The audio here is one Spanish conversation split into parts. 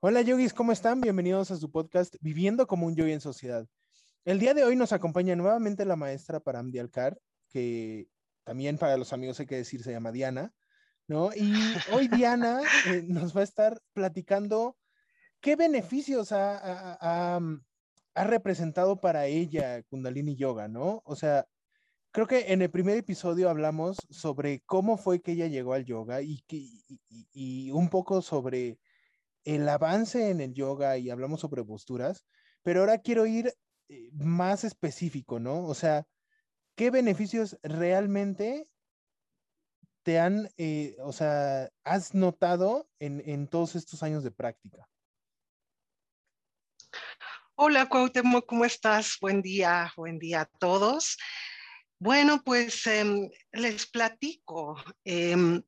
Hola yogis, ¿cómo están? Bienvenidos a su podcast Viviendo como un yogi en sociedad. El día de hoy nos acompaña nuevamente la maestra Param Dialcar, que también para los amigos hay que decir se llama Diana, ¿no? Y hoy Diana eh, nos va a estar platicando qué beneficios ha, ha, representado para ella Kundalini Yoga, ¿no? O sea, creo que en el primer episodio hablamos sobre cómo fue que ella llegó al yoga y, y un poco sobre el avance en el yoga y hablamos sobre posturas, pero ahora quiero ir eh, más específico, ¿no? O sea, ¿qué beneficios realmente te han, eh, o sea, has notado en, todos estos años de práctica? Hola, Cuauhtémoc, ¿cómo estás? Buen día, buen día a todos. Bueno, pues em, les platico. Em,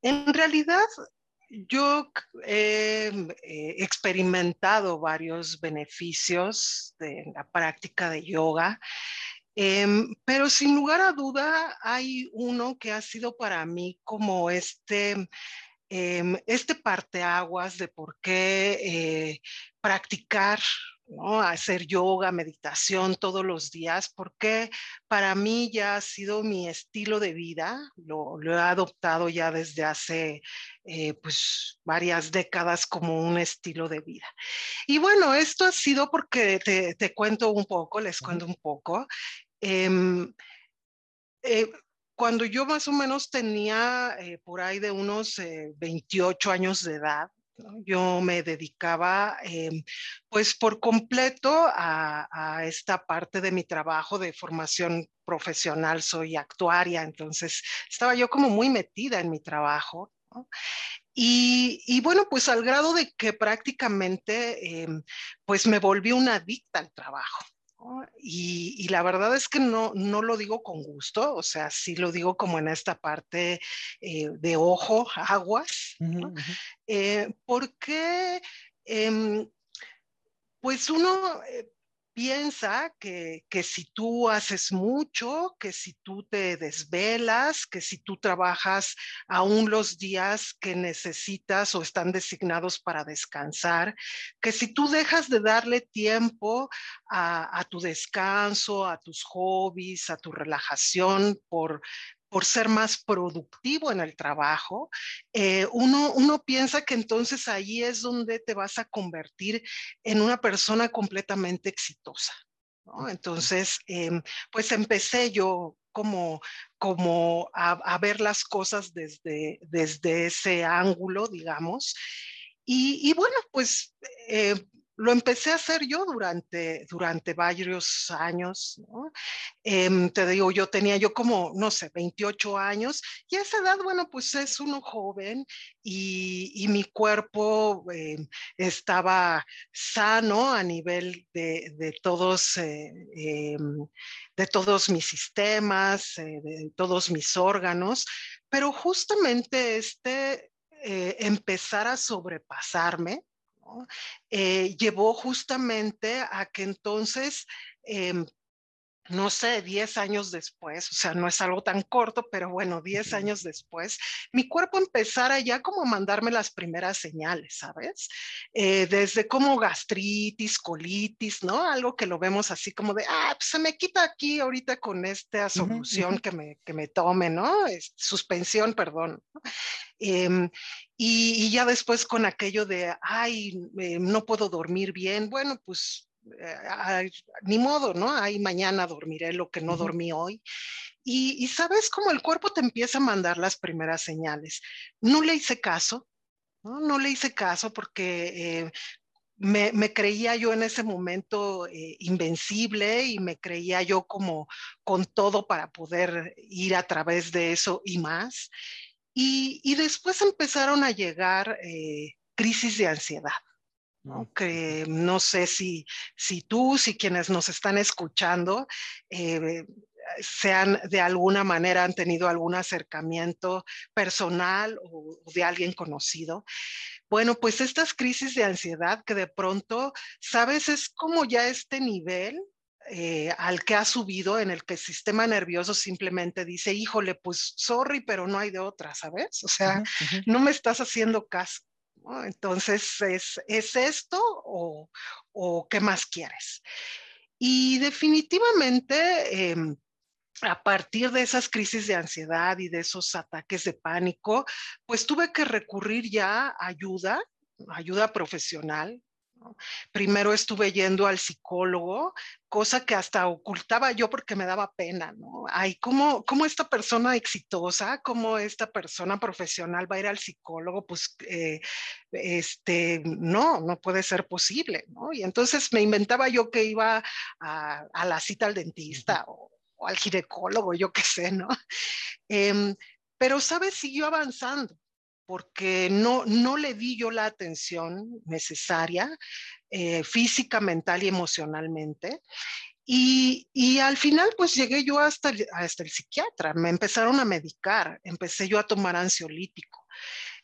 en realidad, yo he eh, experimentado varios beneficios de la práctica de yoga, em, pero sin lugar a duda hay uno que ha sido para mí como este, em, este parteaguas de por qué eh, practicar hacer yoga, meditación todos los días, porque para mí ya ha sido mi estilo de vida, lo, he adoptado ya desde hace eh, pues varias décadas como un estilo de vida. Y bueno, esto ha sido porque te, cuento un poco, les cuento un poco. Em, eh, cuando yo más o menos tenía eh, por ahí de unos 28 años de edad, yo me dedicaba em, pues por completo a, esta parte de mi trabajo de formación profesional, soy actuaria, entonces estaba yo como muy metida en mi trabajo. Y, bueno, pues al grado de que prácticamente em, pues me volví una adicta al trabajo. Y, la verdad es que no, no lo digo con gusto, o sea, sí lo digo como en esta parte eh, de ojo, aguas, eh, porque em, pues uno eh, piensa que, si tú haces mucho, que si tú te desvelas, que si tú trabajas aún los días que necesitas o están designados para descansar, que si tú dejas de darle tiempo a, a tu descanso, a tus hobbies, a tu relajación por por ser más productivo en el trabajo, eh, uno, uno piensa que entonces ahí es donde te vas a convertir en una persona completamente exitosa. Entonces, em, pues empecé yo como, como a, ver las cosas desde, desde ese ángulo, digamos. Y, y bueno, pues eh, lo empecé a hacer yo durante, durante varios años. Em, te digo, yo tenía yo como, no sé, 28 años y a esa edad, bueno, pues es uno joven y, mi cuerpo em, estaba sano a nivel de, todos, eh, em, de todos mis sistemas, eh, de todos mis órganos, pero justamente este eh, empezar a sobrepasarme, eh, llevó justamente a que entonces, em, no sé, 10 años después, o sea, no es algo tan corto, pero bueno, 10 años después, mi cuerpo empezara ya como a mandarme las primeras señales, ¿sabes? Eh, desde como gastritis, colitis, ¿no? Algo que lo vemos así como de, ah, pues se me quita aquí ahorita con esta solución que, me, que me tome, ¿no? suspensión, perdón. Em, y, ya después con aquello de, ay, eh, no puedo dormir bien, bueno, pues eh, ni modo, ¿no? Ay, mañana dormiré lo que no dormí hoy. Y, sabes cómo el cuerpo te empieza a mandar las primeras señales. No le hice caso, no, no le hice caso porque eh, me, me, creía yo en ese momento invencible y me creía yo como con todo para poder ir a través de eso y más. Y, después empezaron a llegar eh, crisis de ansiedad. ¿no? Que no sé si, si tú, si quienes nos están escuchando, eh, sean de alguna manera han tenido algún acercamiento personal o, de alguien conocido. Bueno, pues estas crisis de ansiedad que de pronto, sabes, es como ya este nivel eh, al que ha subido, en el que el sistema nervioso simplemente dice, híjole, pues sorry, pero no hay de otra, ¿sabes? O sea, no me estás haciendo caso. Entonces, ¿es, ¿es esto o, o, qué más quieres? Y definitivamente, em, a partir de esas crisis de ansiedad y de esos ataques de pánico, pues tuve que recurrir ya a ayuda, ayuda profesional, Primero estuve yendo al psicólogo, cosa que hasta ocultaba yo porque me daba pena, ¿no? Ay, ¿cómo, cómo esta persona exitosa, cómo esta persona profesional va a ir al psicólogo? Pues, eh, este, no, no puede ser posible, ¿no? Y entonces me inventaba yo que iba a, la cita al dentista o, al ginecólogo, yo qué sé, ¿no? Em, pero, ¿sabes? Siguió avanzando porque no, no le di yo la atención necesaria eh, física, mental y emocionalmente. Y, y, al final, pues llegué yo hasta, hasta el psiquiatra, me empezaron a medicar, empecé yo a tomar ansiolítico.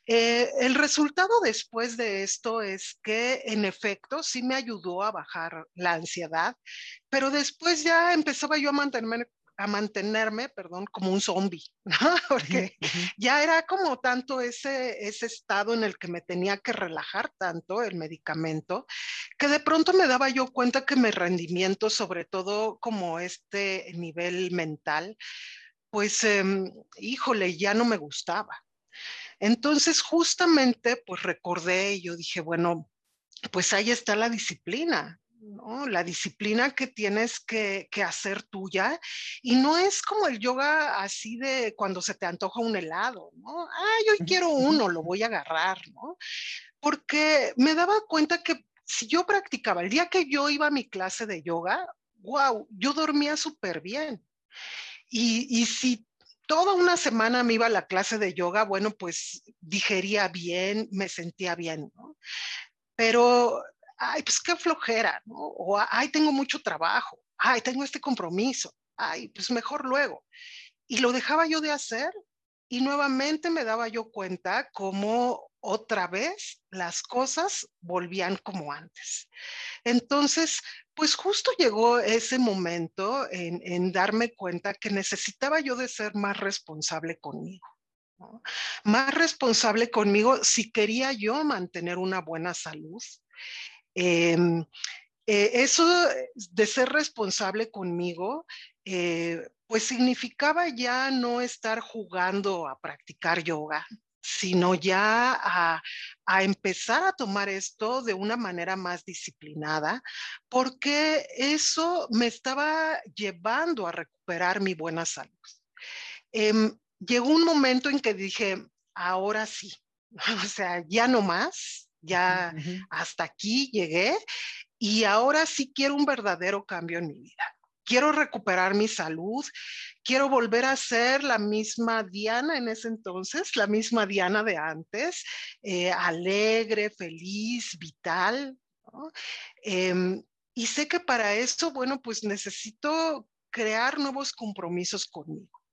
Eh, el resultado después de esto es que en efecto sí me ayudó a bajar la ansiedad, pero después ya empezaba yo a mantenerme, a mantenerme, perdón, como un zombie, porque ya era como tanto ese, ese estado en el que me tenía que relajar tanto el medicamento, que de pronto me daba yo cuenta que mi rendimiento, sobre todo como este nivel mental, pues, em, híjole, ya no me gustaba. Entonces, justamente, pues recordé y yo dije, bueno, pues ahí está la disciplina. La disciplina que tienes que, hacer tuya. Y no es como el yoga así de cuando se te antoja un helado, ¿no? Ah, yo quiero uno, lo voy a agarrar, ¿no? Porque me daba cuenta que si yo practicaba, el día que yo iba a mi clase de yoga, wow, yo dormía súper bien. Y, y si toda una semana me iba a la clase de yoga, bueno, pues digería bien, me sentía bien, ¿no? Pero ay, pues qué flojera, ¿no? O, ay, tengo mucho trabajo, ay, tengo este compromiso, ay, pues mejor luego. Y lo dejaba yo de hacer y nuevamente me daba yo cuenta cómo otra vez las cosas volvían como antes. Entonces, pues justo llegó ese momento en, en darme cuenta que necesitaba yo de ser más responsable conmigo. Más responsable conmigo si quería yo mantener una buena salud Em, eh, eso de ser responsable conmigo, eh, pues significaba ya no estar jugando a practicar yoga, sino ya a, empezar a tomar esto de una manera más disciplinada, porque eso me estaba llevando a recuperar mi buena salud. Em, llegó un momento en que dije, ahora sí, o sea, ya no más, ya hasta aquí llegué y ahora sí quiero un verdadero cambio en mi vida. Quiero recuperar mi salud, quiero volver a ser la misma Diana en ese entonces, la misma Diana de antes, eh, alegre, feliz, vital. Em, y sé que para eso, bueno, pues necesito crear nuevos compromisos conmigo.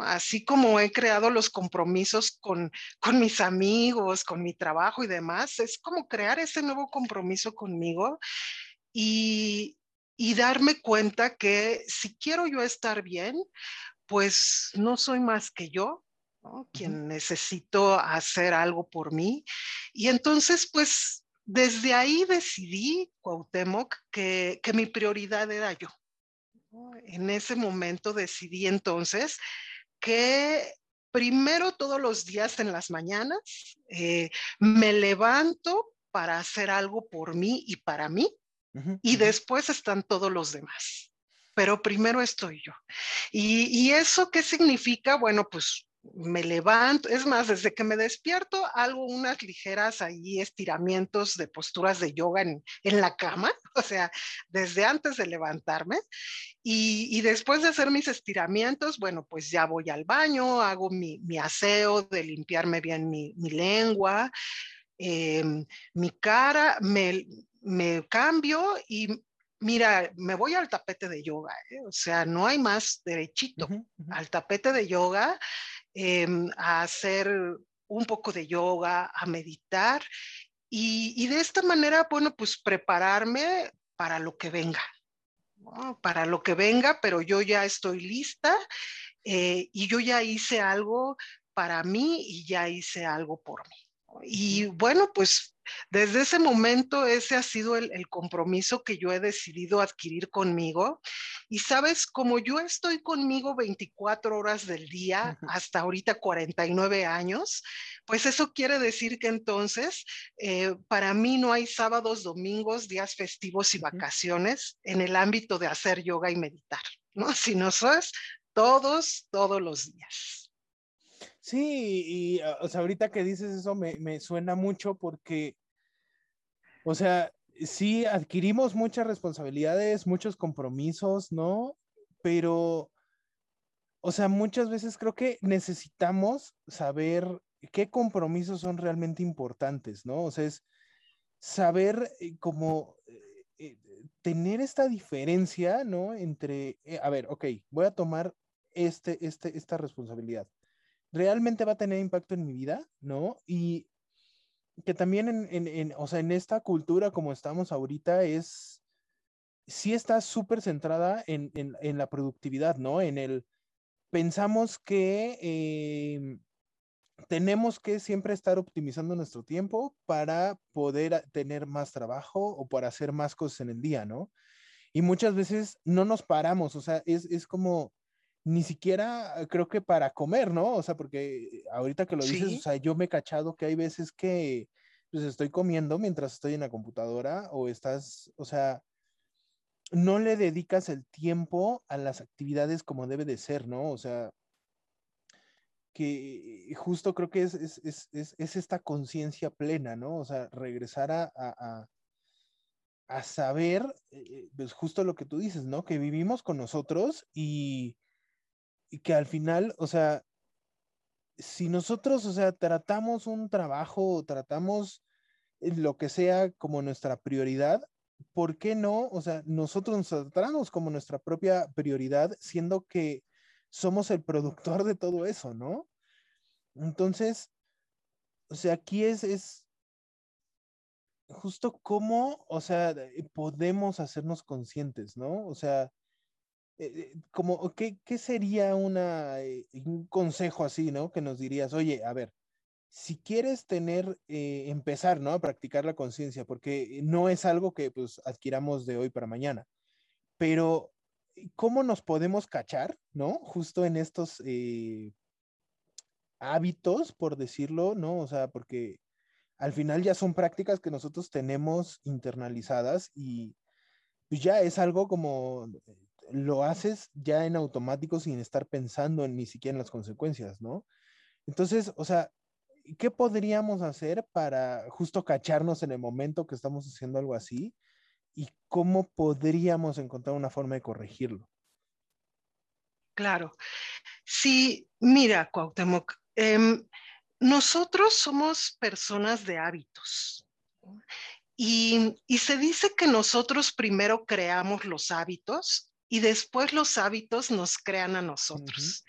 Así como he creado los compromisos con, con mis amigos, con mi trabajo y demás, es como crear ese nuevo compromiso conmigo y, y darme cuenta que si quiero yo estar bien, pues no soy más que yo, quien necesito hacer algo por mí. Y entonces, pues desde ahí decidí, Cuauhtémoc, que, que mi prioridad era yo. En ese momento decidí entonces que primero todos los días en las mañanas eh, me levanto para hacer algo por mí y para mí y después están todos los demás. Pero primero estoy yo. ¿Y, ¿Y eso qué significa? Bueno, pues me levanto, es más, desde que me despierto, hago unas ligeras ahí estiramientos de posturas de yoga en, en la cama, o sea, desde antes de levantarme. Y, y, después de hacer mis estiramientos, bueno, pues ya voy al baño, hago mi, mi aseo de limpiarme bien mi, mi lengua, eh, mi cara, me, me cambio y Mira, me voy al tapete de yoga, ¿eh? o sea, no hay más derechito. Al tapete de yoga Em, a hacer un poco de yoga, a meditar y, de esta manera, bueno, pues prepararme para lo que venga. para lo que venga, pero yo ya estoy lista eh, y yo ya hice algo para mí y ya hice algo por mí. Y bueno, pues desde ese momento ese ha sido el, compromiso que yo he decidido adquirir conmigo. Y sabes, como yo estoy conmigo 24 horas del día, hasta ahorita 49 años, pues eso quiere decir que entonces eh, para mí no hay sábados, domingos, días festivos y vacaciones en el ámbito de hacer yoga y meditar, ¿no? Sino es todos, todos los días. Sí, y ah, o sea, ahorita que dices eso me, suena mucho porque, o sea, sí adquirimos muchas responsabilidades, muchos compromisos, ¿no? Pero, o sea, muchas veces creo que necesitamos saber qué compromisos son realmente importantes, ¿no? O sea, es saber eh, cómo eh, eh, tener esta diferencia, ¿no? Entre, a ver, ok, voy a tomar este, este, esta responsabilidad realmente va a tener impacto en mi vida, ¿no? Y que también en, o sea, en esta cultura como estamos ahorita es, sí está súper centrada en, la productividad, ¿no? En el, pensamos que em, tenemos que siempre estar optimizando nuestro tiempo para poder tener más trabajo o para hacer más cosas en el día, ¿no? Y muchas veces no nos paramos, o sea, es, es como ni siquiera creo que para comer, ¿no? O sea, porque ahorita que lo dices, o sea, yo me he cachado que hay veces que pues estoy comiendo mientras estoy en la computadora o estás, o sea, no le dedicas el tiempo a las actividades como debe de ser, ¿no? O sea, que justo creo que es, esta conciencia plena, ¿no? O sea, regresar a, a, saber, eh, pues justo lo que tú dices, ¿no? Que vivimos con nosotros y y que al final, o sea, si nosotros, o sea, tratamos un trabajo, tratamos lo que sea como nuestra prioridad, ¿por qué no? O sea, nosotros nos tratamos como nuestra propia prioridad, siendo que somos el productor de todo eso, ¿no? Entonces, o sea, aquí es, es justo cómo, o sea, podemos hacernos conscientes, ¿no? O sea, eh, eh, como, ¿qué, ¿qué, sería eh, un consejo así, ¿no? Que nos dirías, oye, a ver, si quieres tener, empezar, ¿no? A practicar la conciencia, porque no es algo que pues adquiramos de hoy para mañana, pero ¿cómo nos podemos cachar, ¿no? Justo en estos hábitos, por decirlo, ¿no? O sea, porque al final ya son prácticas que nosotros tenemos internalizadas y pues ya es algo como lo haces ya en automático sin estar pensando en ni siquiera en las consecuencias, ¿no? Entonces, o sea, ¿qué podríamos hacer para justo cacharnos en el momento que estamos haciendo algo así? ¿Y cómo podríamos encontrar una forma de corregirlo? Claro. Sí, mira, Cuauhtémoc, em, nosotros somos personas de hábitos. Y, y, se dice que nosotros primero creamos los hábitos y después los hábitos nos crean a nosotros.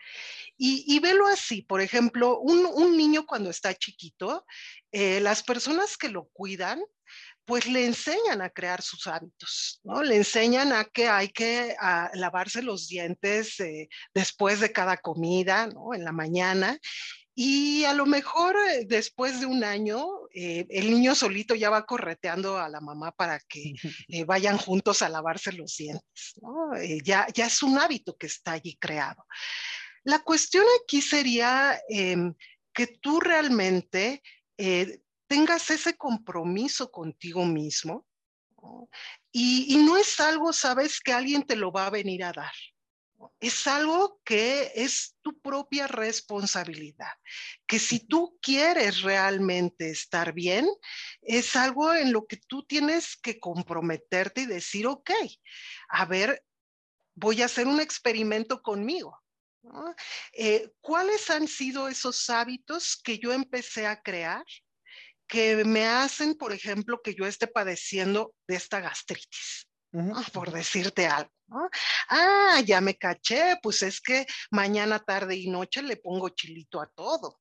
y, y, velo así, por ejemplo, un, niño cuando está chiquito, eh, las personas que lo cuidan, pues le enseñan a crear sus hábitos, ¿no? Le enseñan a que hay que lavarse los dientes eh, después de cada comida, ¿no? En la mañana. Y a lo mejor eh, después de un año, eh, el niño solito ya va correteando a la mamá para que eh, vayan juntos a lavarse los dientes. ya, ya es un hábito que está allí creado. La cuestión aquí sería em, que tú realmente tengas ese compromiso contigo mismo y, y no es algo, sabes, que alguien te lo va a venir a dar es algo que es tu propia responsabilidad, que si tú quieres realmente estar bien, es algo en lo que tú tienes que comprometerte y decir, ok, a ver, voy a hacer un experimento conmigo. Eh, ¿Cuáles han sido esos hábitos que yo empecé a crear que me hacen, por ejemplo, que yo esté padeciendo de esta gastritis? Por decirte algo. Ah, ya me caché, pues es que mañana, tarde y noche le pongo chilito a todo.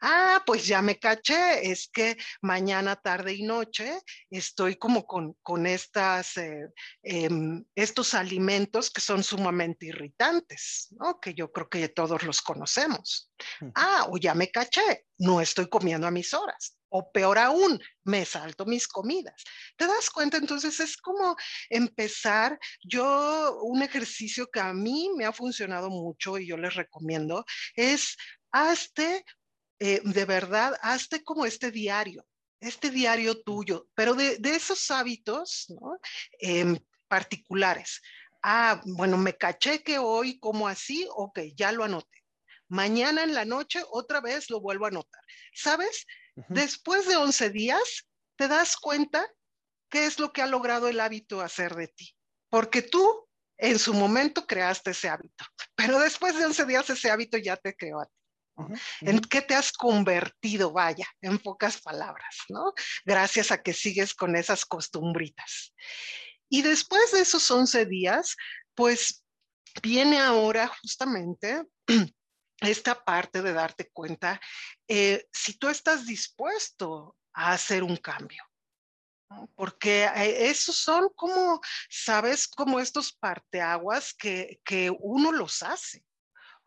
Ah, pues ya me caché, es que mañana, tarde y noche estoy como con, con estas, eh, em, estos alimentos que son sumamente irritantes, ¿no? que yo creo que todos los conocemos. Ah, o ya me caché, no estoy comiendo a mis horas. O peor aún, me salto mis comidas. ¿Te das cuenta? Entonces es como empezar, yo, un ejercicio que a mí me ha funcionado mucho y yo les recomiendo, es hazte, eh, de verdad, hazte como este diario, este diario tuyo, pero de, esos hábitos ¿no? Em, particulares. Ah, bueno, me caché que hoy como así, ok, ya lo anoté. Mañana en la noche otra vez lo vuelvo a anotar. ¿Sabes? Después de 11 días, te das cuenta qué es lo que ha logrado el hábito hacer de ti. Porque tú en su momento creaste ese hábito, pero después de 11 días ese hábito ya te creó a ti. ¿En qué te has convertido? Vaya, en pocas palabras, ¿no? Gracias a que sigues con esas costumbritas. Y después de esos 11 días, pues viene ahora justamente esta parte de darte cuenta eh, si tú estás dispuesto a hacer un cambio. Porque eh, esos son como, sabes, como estos parteaguas que, que uno los hace.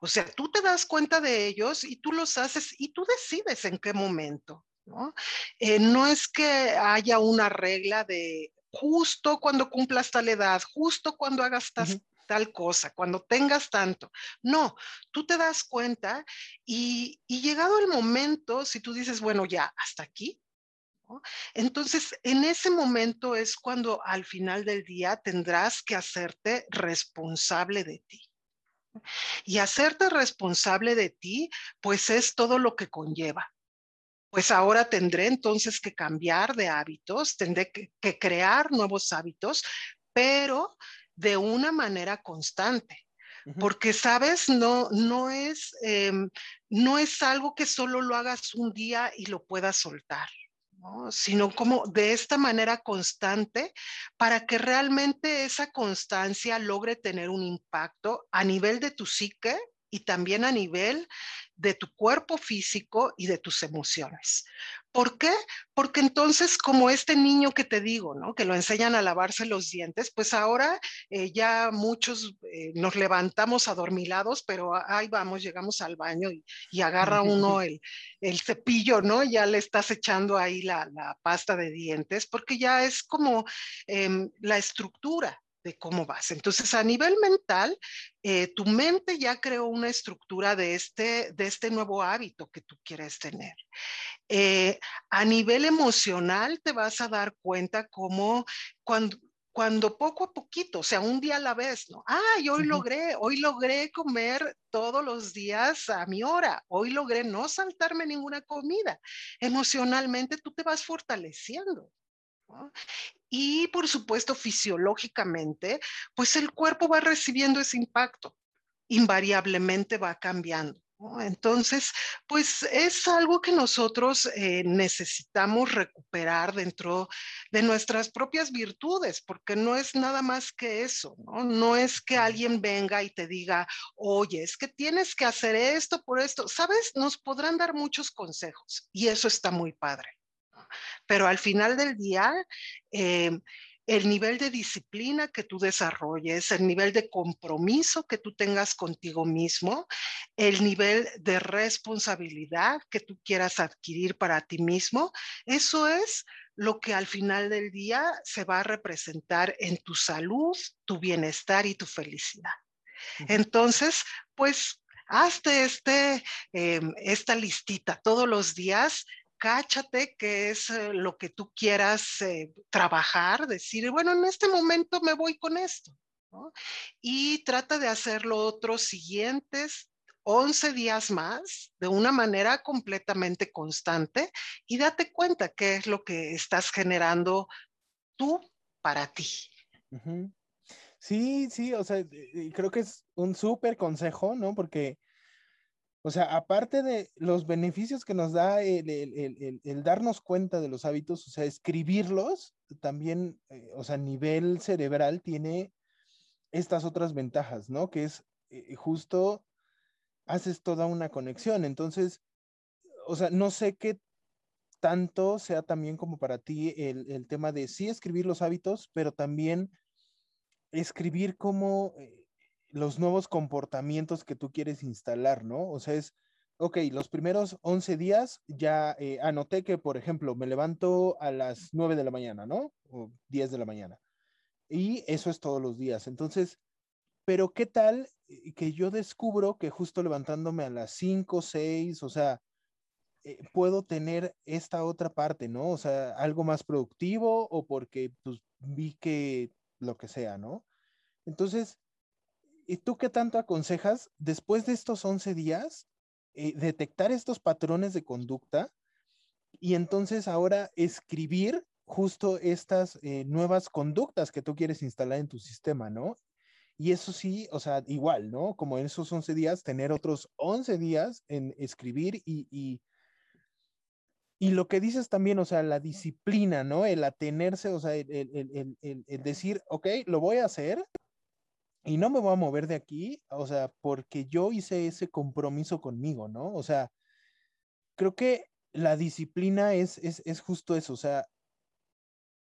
O sea, tú te das cuenta de ellos y tú los haces y tú decides en qué momento. ¿no? Eh, no es que haya una regla de justo cuando cumplas tal edad, justo cuando hagas tal cosa, cuando tengas tanto. No, tú te das cuenta y, llegado el momento, si tú dices, bueno, ya, hasta aquí, entonces, en ese momento es cuando al final del día tendrás que hacerte responsable de ti. Y hacerte responsable de ti, pues es todo lo que conlleva. Pues ahora tendré entonces que cambiar de hábitos, tendré que, crear nuevos hábitos, pero de una manera constante. Porque, sabes, no, no, es, em, no es algo que solo lo hagas un día y lo puedas soltar sino como de esta manera constante para que realmente esa constancia logre tener un impacto a nivel de tu psique y también a nivel de tu cuerpo físico y de tus emociones. ¿Por qué? Porque entonces, como este niño que te digo, ¿no? Que lo enseñan a lavarse los dientes, pues ahora eh, ya muchos eh, nos levantamos adormilados, pero ahí vamos, llegamos al baño y, agarra uno el, cepillo, ¿no? Ya le estás echando ahí la, pasta de dientes, porque ya es como em, la estructura de cómo vas. Entonces, a nivel mental, eh, tu mente ya creó una estructura de este, de este nuevo hábito que tú quieres tener. Eh, a nivel emocional, te vas a dar cuenta cómo cuando, cuando poco a poquito, o sea, un día a la vez, ¿no? Ah, hoy logré, hoy logré comer todos los días a mi hora, hoy logré no saltarme ninguna comida. Emocionalmente tú te vas fortaleciendo. Y por supuesto, fisiológicamente, pues el cuerpo va recibiendo ese impacto, invariablemente va cambiando. Entonces, pues es algo que nosotros eh, necesitamos recuperar dentro de nuestras propias virtudes, porque no es nada más que eso, ¿no? No es que alguien venga y te diga, oye, es que tienes que hacer esto por esto. Sabes, nos podrán dar muchos consejos y eso está muy padre. Pero al final del día, eh, el nivel de disciplina que tú desarrolles, el nivel de compromiso que tú tengas contigo mismo, el nivel de responsabilidad que tú quieras adquirir para ti mismo, eso es lo que al final del día se va a representar en tu salud, tu bienestar y tu felicidad. Entonces, pues hazte este, em, esta listita todos los días cáchate qué es eh, lo que tú quieras eh, trabajar, decir, bueno, en este momento me voy con esto. Y trata de hacerlo otros siguientes 11 días más de una manera completamente constante y date cuenta qué es lo que estás generando tú para ti. Sí, sí, o sea, creo que es un súper consejo, ¿no? Porque o sea, aparte de los beneficios que nos da el, darnos cuenta de los hábitos, o sea, escribirlos, también, eh, o sea, a nivel cerebral tiene estas otras ventajas, ¿no? Que es eh, justo, haces toda una conexión. Entonces, o sea, no sé qué tanto sea también como para ti el, tema de sí escribir los hábitos, pero también escribir como eh, los nuevos comportamientos que tú quieres instalar, ¿no? O sea, es, ok, los primeros 11 días ya eh, anoté que, por ejemplo, me levanto a las 9 de la mañana, ¿no? O 10 de la mañana. Y eso es todos los días. Entonces, pero ¿qué tal que yo descubro que justo levantándome a las 5, 6, o sea, eh, puedo tener esta otra parte, ¿no? O sea, algo más productivo o porque pues, vi que lo que sea, ¿no? Entonces, ¿y tú qué tanto aconsejas después de estos 11 días eh, detectar estos patrones de conducta y entonces ahora escribir justo estas eh, nuevas conductas que tú quieres instalar en tu sistema, ¿no? Y eso sí, o sea, igual, ¿no? Como en esos 11 días, tener otros 11 días en escribir y, y, lo que dices también, o sea, la disciplina, ¿no? El atenerse, o sea, el, el, el, el, decir, ok, lo voy a hacer y no me voy a mover de aquí, o sea, porque yo hice ese compromiso conmigo, ¿no? O sea, creo que la disciplina es, es, es justo eso, o sea,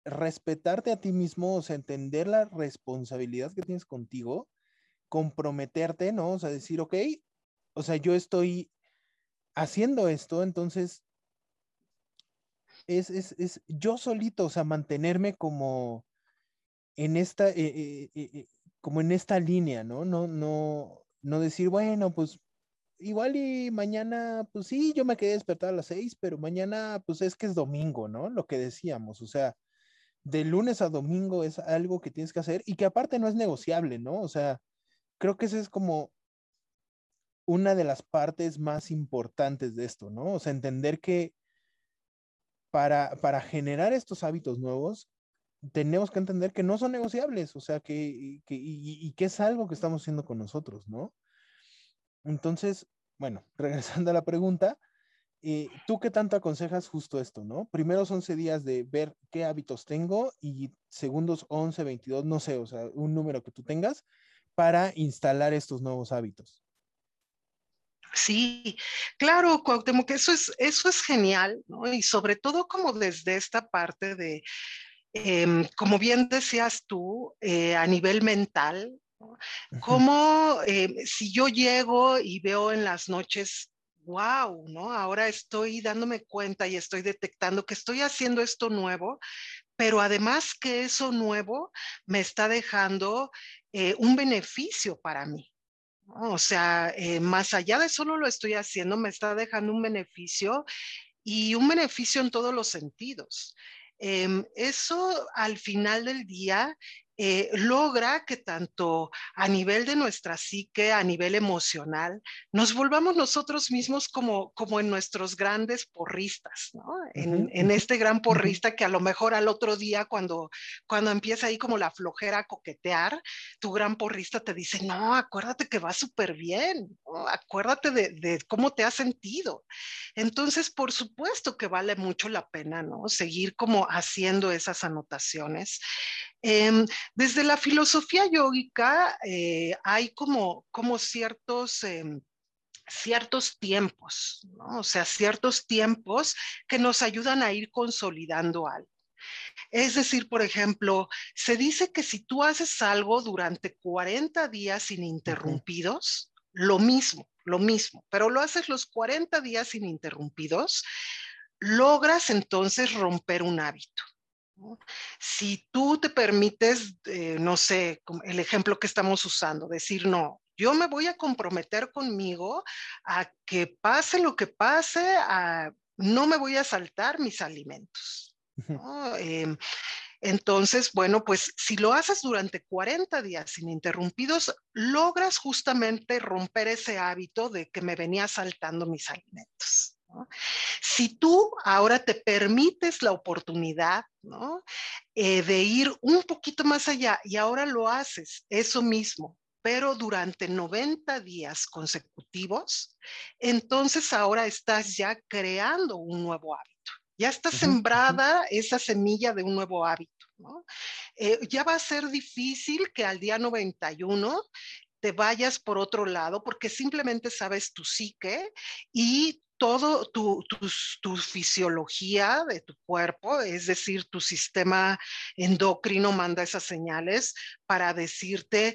respetarte a ti mismo, o sea, entender la responsabilidad que tienes contigo, comprometerte, ¿no? O sea, decir, ok, o sea, yo estoy haciendo esto, entonces es, es, es yo solito, o sea, mantenerme como en esta, eh, eh, eh, como en esta línea, ¿no? No, no, no decir, bueno, pues igual y mañana, pues sí, yo me quedé despertar a las seis, pero mañana, pues es que es domingo, ¿no? Lo que decíamos, o sea, de lunes a domingo es algo que tienes que hacer y que aparte no es negociable, ¿no? O sea, creo que esa es como una de las partes más importantes de esto, ¿no? O sea, entender que para, para generar estos hábitos nuevos, tenemos que entender que no son negociables, o sea, que, que y, que es algo que estamos haciendo con nosotros, ¿no? Entonces, bueno, regresando a la pregunta, eh, ¿tú qué tanto aconsejas justo esto, no? Primeros 11 días de ver qué hábitos tengo y segundos 11, 22, no sé, o sea, un número que tú tengas para instalar estos nuevos hábitos. Sí, claro, Cuauhtémoc, eso es, eso es genial, ¿no? Y sobre todo como desde esta parte de, Em, como bien decías tú, eh, a nivel mental, como em, si yo llego y veo en las noches, wow, ¿no? Ahora estoy dándome cuenta y estoy detectando que estoy haciendo esto nuevo, pero además que eso nuevo me está dejando eh, un beneficio para mí. O sea, eh, más allá de solo lo estoy haciendo, me está dejando un beneficio y un beneficio en todos los sentidos. Em, eso al final del día eh, logra que tanto a nivel de nuestra psique, a nivel emocional, nos volvamos nosotros mismos como, como en nuestros grandes porristas, ¿no? En, este gran porrista que a lo mejor al otro día cuando, cuando empieza ahí como la flojera a coquetear, tu gran porrista te dice, no, acuérdate que va súper bien, acuérdate de, de cómo te has sentido. Entonces, por supuesto que vale mucho la pena, ¿no? Seguir como haciendo esas anotaciones. Em, desde la filosofía yógica eh, hay como, como ciertos... Em, ciertos tiempos, ¿no? o sea, ciertos tiempos que nos ayudan a ir consolidando algo. Es decir, por ejemplo, se dice que si tú haces algo durante 40 días ininterrumpidos, lo mismo, lo mismo, pero lo haces los 40 días ininterrumpidos, logras entonces romper un hábito. Si tú te permites, eh, no sé, el ejemplo que estamos usando, decir, no, yo me voy a comprometer conmigo a que pase lo que pase, no me voy a saltar mis alimentos. Em, entonces, bueno, pues si lo haces durante 40 días ininterrumpidos, logras justamente romper ese hábito de que me venía saltando mis alimentos. Si tú ahora te permites la oportunidad eh, de ir un poquito más allá y ahora lo haces, eso mismo, pero durante 90 días consecutivos, entonces ahora estás ya creando un nuevo hábito. Ya está sembrada esa semilla de un nuevo hábito. Eh, ya va a ser difícil que al día 91 te vayas por otro lado porque simplemente sabes tu psique y todo tu, tu, fisiología de tu cuerpo, es decir, tu sistema endocrino manda esas señales para decirte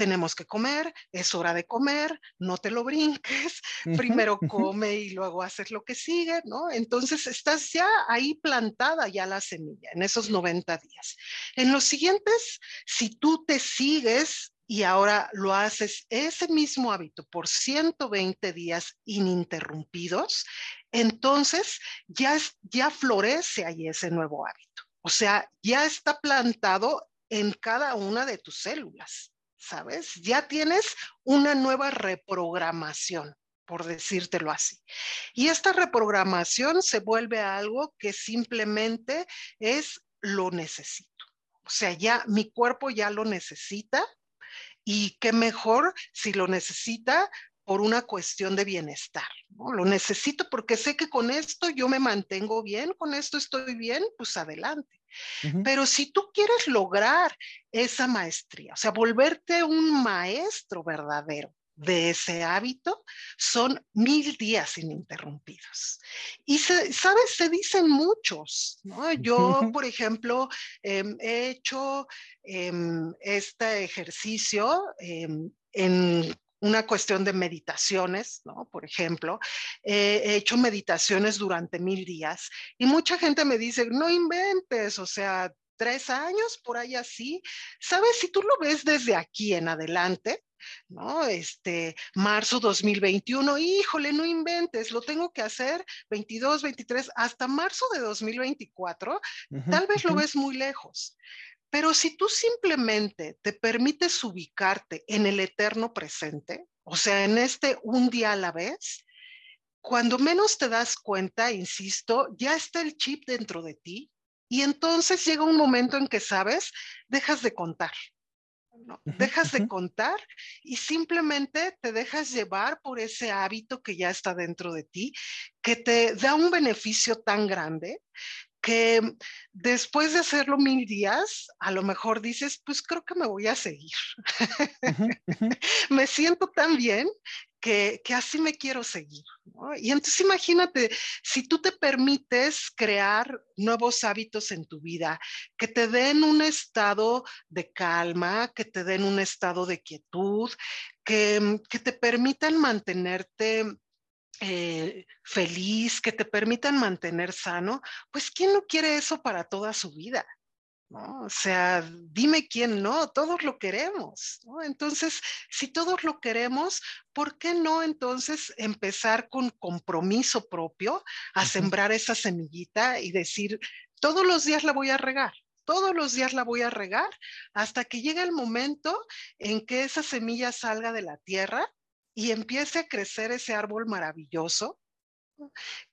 tenemos que comer, es hora de comer, no te lo brinques, primero come y luego haces lo que sigue, ¿no? Entonces estás ya ahí plantada ya la semilla en esos 90 días. En los siguientes, si tú te sigues y ahora lo haces ese mismo hábito por 120 días ininterrumpidos, entonces ya, ya florece ahí ese nuevo hábito. O sea, ya está plantado en cada una de tus células. ¿sabes? Ya tienes una nueva reprogramación, por decírtelo así. Y esta reprogramación se vuelve algo que simplemente es lo necesito. O sea, ya mi cuerpo ya lo necesita y qué mejor si lo necesita por una cuestión de bienestar. ¿no? Lo necesito porque sé que con esto yo me mantengo bien, con esto estoy bien, pues adelante. Pero si tú quieres lograr esa maestría, o sea, volverte un maestro verdadero de ese hábito, son mil días ininterrumpidos. Y, ¿sabes? Se dicen muchos, ¿no? Yo, por ejemplo, em, he hecho em, este ejercicio em, en una cuestión de meditaciones, ¿no? Por ejemplo, he hecho meditaciones durante mil días y mucha gente me dice, no inventes, o sea, tres años por ahí así. ¿Sabes? Si tú lo ves desde aquí en adelante, ¿no? Este, marzo 2021, híjole, no inventes, lo tengo que hacer 22, 23, hasta marzo de 2024, tal vez lo ves muy lejos. Pero si tú simplemente te permites ubicarte en el eterno presente, o sea, en este un día a la vez, cuando menos te das cuenta, insisto, ya está el chip dentro de ti y entonces llega un momento en que sabes, dejas de contar. Dejas de contar y simplemente te dejas llevar por ese hábito que ya está dentro de ti, que te da un beneficio tan grande que después de hacerlo mil días, a lo mejor dices, pues creo que me voy a seguir. me siento tan bien que, así me quiero seguir. Y entonces imagínate, si tú te permites crear nuevos hábitos en tu vida, que te den un estado de calma, que te den un estado de quietud, que, que te permitan mantenerte eh, feliz, que te permitan mantener sano, pues ¿quién no quiere eso para toda su vida? ¿No? O sea, dime quién no, todos lo queremos. ¿no? Entonces, si todos lo queremos, ¿por qué no entonces empezar con compromiso propio a sembrar esa semillita y decir, todos los días la voy a regar? Todos los días la voy a regar hasta que llegue el momento en que esa semilla salga de la tierra y empiece a crecer ese árbol maravilloso,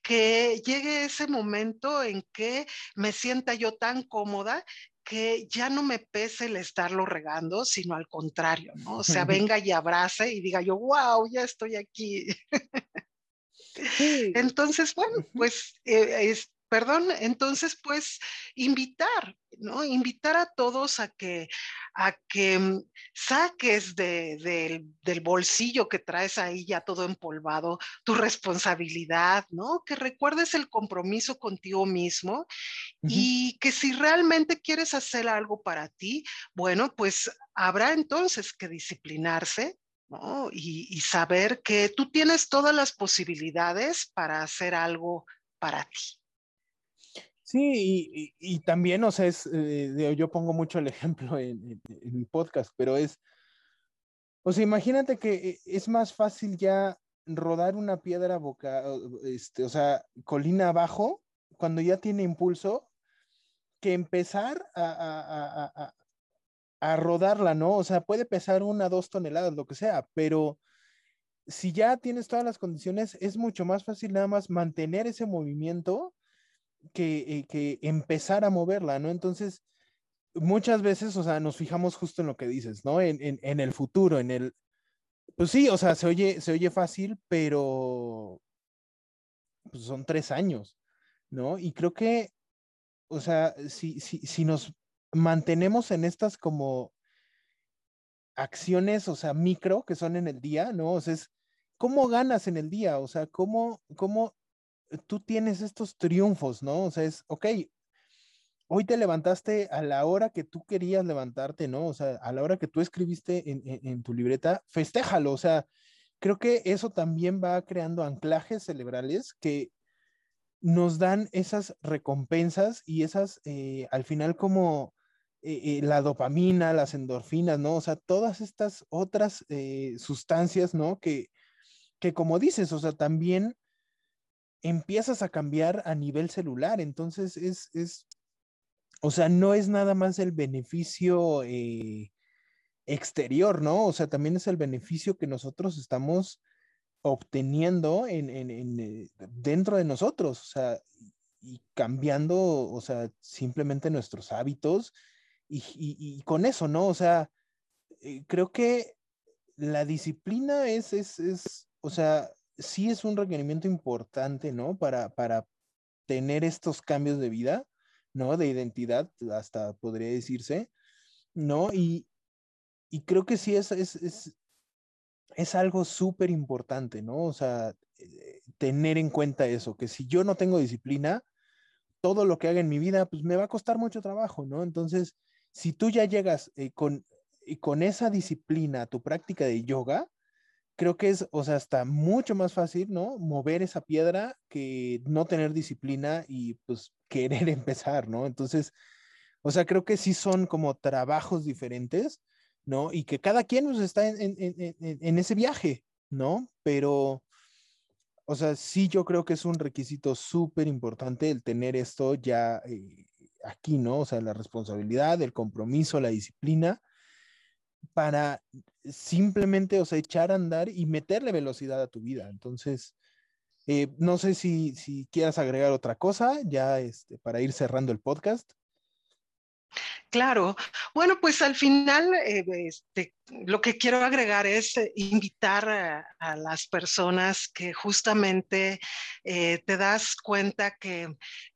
que llegue ese momento en que me sienta yo tan cómoda que ya no me pese el estarlo regando, sino al contrario, ¿no? O sea, venga y abrace y diga yo, wow, ya estoy aquí. Entonces, bueno, pues eh, es, perdón, entonces pues invitar, ¿no? Invitar a todos a que, a que mm, saques del bolsillo que traes ahí ya todo empolvado tu responsabilidad, ¿no? Que recuerdes el compromiso contigo mismo y que si realmente quieres hacer algo para ti, bueno, pues habrá entonces que disciplinarse, ¿no? Y, y saber que tú tienes todas las posibilidades para hacer algo para ti. Sí, y, también, o sea, es, eh, yo pongo mucho el ejemplo en, mi podcast, pero es, o sea, imagínate que eh, es más fácil ya rodar una piedra boca, este, o sea, colina abajo, cuando ya tiene impulso, que empezar a, a, a, rodarla, ¿no? O sea, puede pesar una, dos toneladas, lo que sea, pero si ya tienes todas las condiciones, es mucho más fácil nada más mantener ese movimiento que, eh, que empezar a moverla, ¿no? Entonces, muchas veces, o sea, nos fijamos justo en lo que dices, ¿no? En, en, el futuro, en el... Pues sí, o sea, se oye, se oye fácil, pero pues son tres años, ¿no? Y creo que, o sea, si, si, si nos mantenemos en estas como acciones, o sea, micro que son en el día, ¿no? O sea, es ¿cómo ganas en el día? O sea, ¿cómo, cómo tú tienes estos triunfos, ¿no? O sea, es, ok, hoy te levantaste a la hora que tú querías levantarte, ¿no? O sea, a la hora que tú escribiste en, en tu libreta, festéjalo, o sea, creo que eso también va creando anclajes cerebrales que nos dan esas recompensas y esas, eh, al final como eh, eh, la dopamina, las endorfinas, ¿no? O sea, todas estas otras sustancias, ¿no? Que, que como dices, o sea, también empiezas a cambiar a nivel celular. Entonces es, es o sea, no es nada más el beneficio exterior, ¿no? O sea, también es el beneficio que nosotros estamos obteniendo en, eh, dentro de nosotros, o sea, y cambiando, o sea, simplemente nuestros hábitos y, con eso, ¿no? O sea, eh, creo que la disciplina es, es, es, o sea, sí es un requerimiento importante, ¿no? Para, para tener estos cambios de vida, ¿no? De identidad, hasta podría decirse, ¿no? Y, y creo que sí es, es, es, es algo súper importante, ¿no? O sea, eh, tener en cuenta eso, que si yo no tengo disciplina, todo lo que haga en mi vida, pues me va a costar mucho trabajo, ¿no? Entonces, si tú ya llegas eh, con, con esa disciplina a tu práctica de yoga, creo que es, o sea, está mucho más fácil, ¿no? Mover esa piedra que no tener disciplina y pues querer empezar, ¿no? Entonces, o sea, creo que sí son como trabajos diferentes ¿no? Y que cada quien pues, está en, ese viaje, ¿no? Pero, o sea, sí yo creo que es un requisito súper importante el tener esto ya eh, aquí, ¿no? O sea, la responsabilidad, el compromiso, la disciplina, para simplemente, o sea, echar a andar y meterle velocidad a tu vida. Entonces, eh, no sé si, si quieras agregar otra cosa ya este, para ir cerrando el podcast. Claro, bueno, pues al final eh, este, lo que quiero agregar es eh, invitar a, las personas que justamente eh, te das cuenta que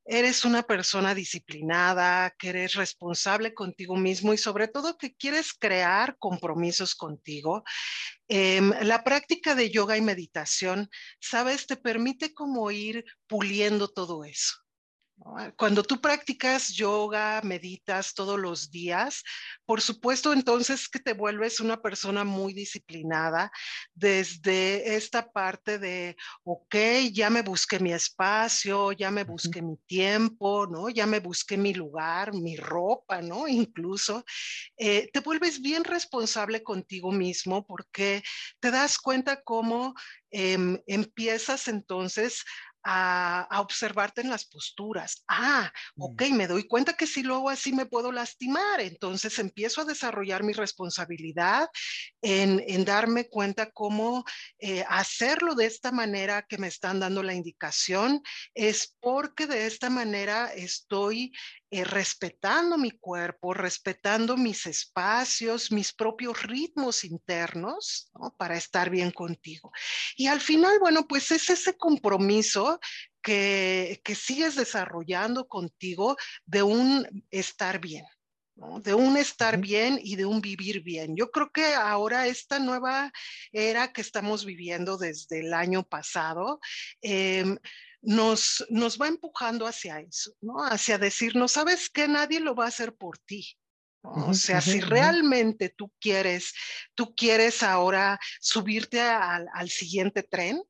eres una persona disciplinada, que eres responsable contigo mismo y sobre todo que quieres crear compromisos contigo. Em, la práctica de yoga y meditación, sabes, te permite como ir puliendo todo eso. Cuando tú practicas yoga, meditas todos los días, por supuesto entonces que te vuelves una persona muy disciplinada desde esta parte de, ok, ya me busqué mi espacio, ya me busqué mi tiempo, ¿no? Ya me busqué mi lugar, mi ropa, ¿no? Incluso, eh, te vuelves bien responsable contigo mismo porque te das cuenta cómo em, empiezas entonces a, observarte en las posturas. Ah, mm. ok, me doy cuenta que si lo hago así me puedo lastimar. Entonces empiezo a desarrollar mi responsabilidad en, en darme cuenta cómo eh, hacerlo de esta manera que me están dando la indicación. Es porque de esta manera estoy eh, respetando mi cuerpo, respetando mis espacios, mis propios ritmos internos, para estar bien contigo. Y al final, bueno, pues es ese compromiso que, que sigues desarrollando contigo de un estar bien. de un estar bien y de un vivir bien. Yo creo que ahora esta nueva era que estamos viviendo desde el año pasado, eh, nos, nos va empujando hacia eso, ¿no? Hacia decir, no sabes que nadie lo va a hacer por ti. O sea, si realmente tú quieres, tú quieres ahora subirte al, siguiente tren,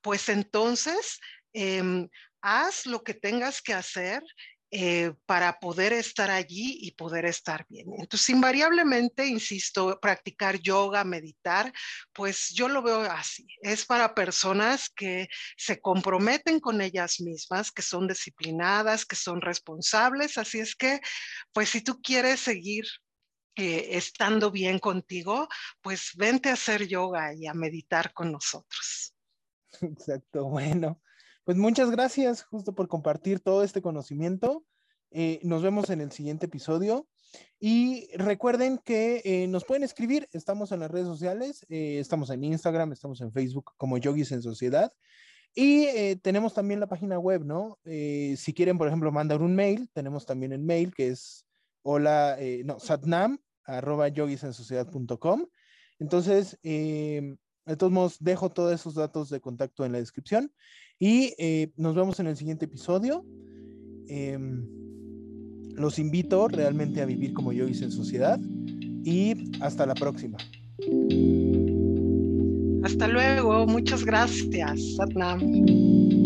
pues entonces em, haz lo que tengas que hacer eh, para poder estar allí y poder estar bien. Entonces, invariablemente, insisto, practicar yoga, meditar, pues yo lo veo así. Es para personas que se comprometen con ellas mismas, que son disciplinadas, que son responsables. Así es que, pues si tú quieres seguir eh, estando bien contigo, pues vente a hacer yoga y a meditar con nosotros. Exacto, bueno. Pues muchas gracias justo por compartir todo este conocimiento. Eh, nos vemos en el siguiente episodio. Y recuerden que eh, nos pueden escribir, estamos en las redes sociales, eh, estamos en Instagram, estamos en Facebook como Yogis en Sociedad. Y tenemos también la página web, ¿no? si quieren, por ejemplo, mandar un mail, tenemos también el mail que es hola, no, satnam arroba yogisensociedad.com. Entonces, De todos modos, dejo todos esos datos de contacto en la descripción y eh, nos vemos en el siguiente episodio. Em, los invito realmente a vivir como yo hice en sociedad y hasta la próxima. Hasta luego, muchas gracias, Satnam.